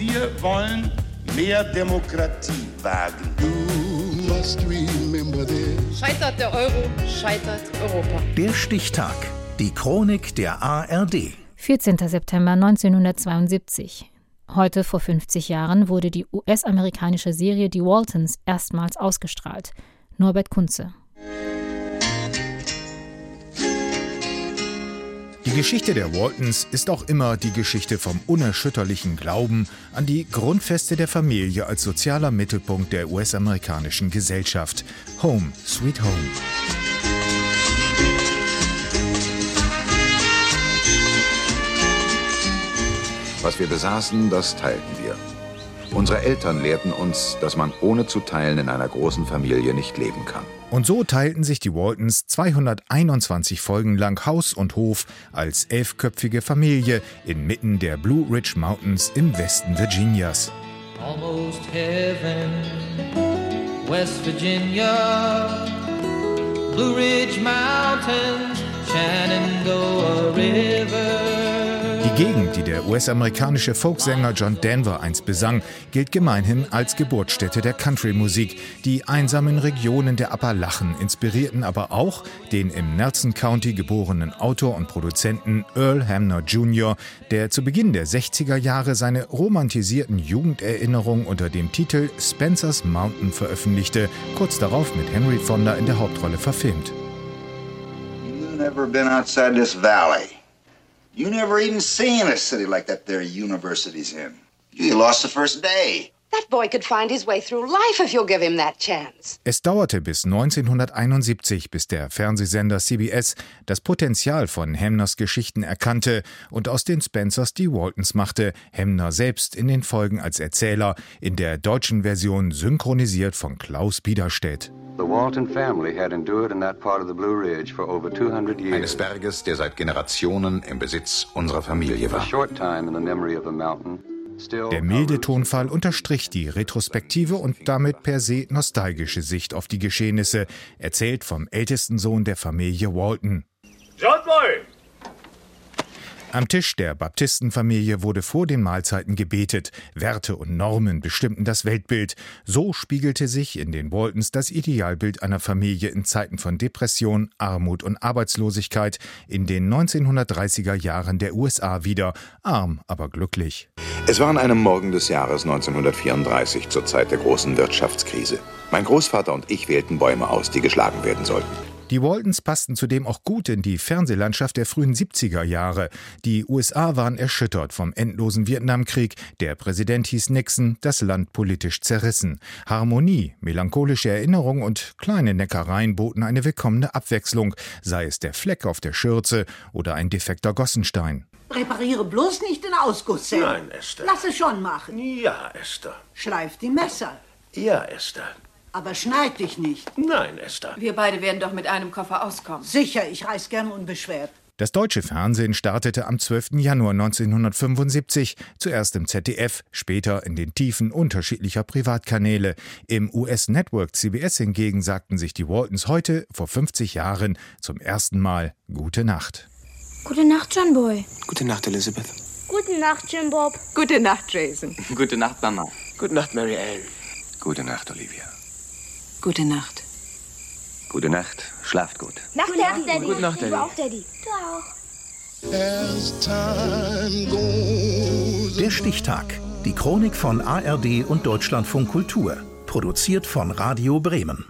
Wir wollen mehr Demokratie wagen. Scheitert der Euro, scheitert Europa. Der Stichtag. Die Chronik der ARD. 14. September 1972. Heute vor 50 Jahren wurde die US-amerikanische Serie Die Waltons erstmals ausgestrahlt. Norbert Kunze. Die Geschichte der Waltons ist auch immer die Geschichte vom unerschütterlichen Glauben an die Grundfeste der Familie als sozialer Mittelpunkt der US-amerikanischen Gesellschaft. Home, Sweet Home. Was wir besaßen, das teilten wir. Unsere Eltern lehrten uns, dass man ohne zu teilen in einer großen Familie nicht leben kann. Und so teilten sich die Waltons 221 Folgen lang Haus und Hof als elfköpfige Familie inmitten der Blue Ridge Mountains im Westen Virginias. Almost heaven, West Virginia, Blue Ridge Mountains, Die der US-amerikanische Folksänger John Denver einst besang, gilt gemeinhin als Geburtsstätte der Country-Musik. Die einsamen Regionen der Appalachen inspirierten aber auch den im Nelson County geborenen Autor und Produzenten Earl Hamner Jr., der zu Beginn der 60er Jahre seine romantisierten Jugenderinnerungen unter dem Titel Spencer's Mountain veröffentlichte, kurz darauf mit Henry Fonda in der Hauptrolle verfilmt. You've never been outside this valley. You never even seen a city like that there university's in. You lost the first day. That boy could find his way through life if you'll give him that chance. Es dauerte bis 1971, bis der Fernsehsender CBS das Potenzial von Hemners Geschichten erkannte und aus den Spencers die Waltons machte, Hemner selbst in den Folgen als Erzähler, in der deutschen Version synchronisiert von Klaus Biederstedt. The Walton family had endured in that part of the Blue Ridge for over 200 years. Eines Berges, der seit Generationen im Besitz unserer Familie war. A short time in the memory of the mountain. Der milde Tonfall unterstrich die retrospektive und damit per se nostalgische Sicht auf die Geschehnisse, erzählt vom ältesten Sohn der Familie Walton. John Boy, am Tisch der Baptistenfamilie wurde vor den Mahlzeiten gebetet. Werte und Normen bestimmten das Weltbild. So spiegelte sich in den Waltons das Idealbild einer Familie in Zeiten von Depression, Armut und Arbeitslosigkeit in den 1930er Jahren der USA wieder. Arm, aber glücklich. Es war an einem Morgen des Jahres 1934 zur Zeit der großen Wirtschaftskrise. Mein Großvater und ich wählten Bäume aus, die geschlagen werden sollten. Die Waltons passten zudem auch gut in die Fernsehlandschaft der frühen 70er Jahre. Die USA waren erschüttert vom endlosen Vietnamkrieg. Der Präsident hieß Nixon, das Land politisch zerrissen. Harmonie, melancholische Erinnerung und kleine Neckereien boten eine willkommene Abwechslung, sei es der Fleck auf der Schürze oder ein defekter Gossenstein. Repariere bloß nicht den Ausguss, Sam. Nein, Esther. Lass es schon machen. Ja, Esther. Schleif die Messer. Ja, Esther. Aber schneid dich nicht. Nein, Esther. Wir beide werden doch mit einem Koffer auskommen. Sicher, ich reise gerne unbeschwert. Das deutsche Fernsehen startete am 12. Januar 1975, zuerst im ZDF, später in den Tiefen unterschiedlicher Privatkanäle. Im US-Network CBS hingegen sagten sich die Waltons heute, vor 50 Jahren, zum ersten Mal Gute Nacht. Gute Nacht, John Boy. Gute Nacht, Elizabeth. Gute Nacht, Jim Bob. Gute Nacht, Jason. Gute Nacht, Mama. Gute Nacht, Mary Ellen. Gute Nacht, Olivia. Gute Nacht. Gute Nacht. Schlaft gut. Nacht, Gute Daddy. Daddy. Gute Nacht, Daddy. Du auch, Daddy. Du auch. Der Stichtag. Die Chronik von ARD und Deutschlandfunk Kultur. Produziert von Radio Bremen.